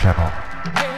Channel.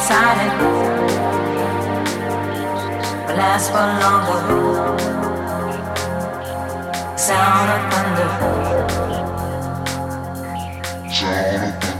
Excited, will last for longer. Sound of thunder. Sound of thunder.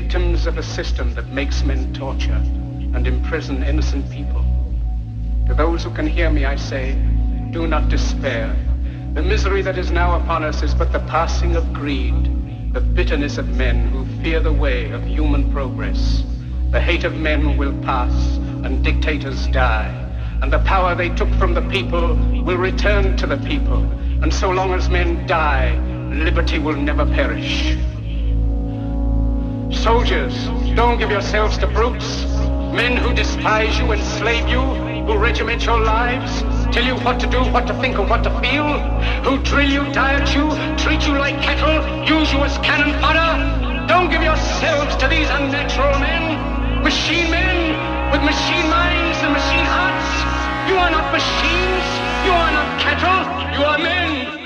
Victims of a system that makes men torture and imprison innocent people. To those who can hear me, I say, do not despair. The misery that is now upon us is but the passing of greed, the bitterness of men who fear the way of human progress. The hate of men will pass and dictators die and the power they took from the people will return to the people. And so long as men die, liberty will never perish. Soldiers, don't give yourselves to brutes, men who despise you, enslave you, who regiment your lives, tell you what to do, what to think, and what to feel, who drill you, diet you, treat you like cattle, use you as cannon fodder. Don't give yourselves to these unnatural men, machine men with machine minds and machine hearts. You are not machines. You are not cattle. You are men.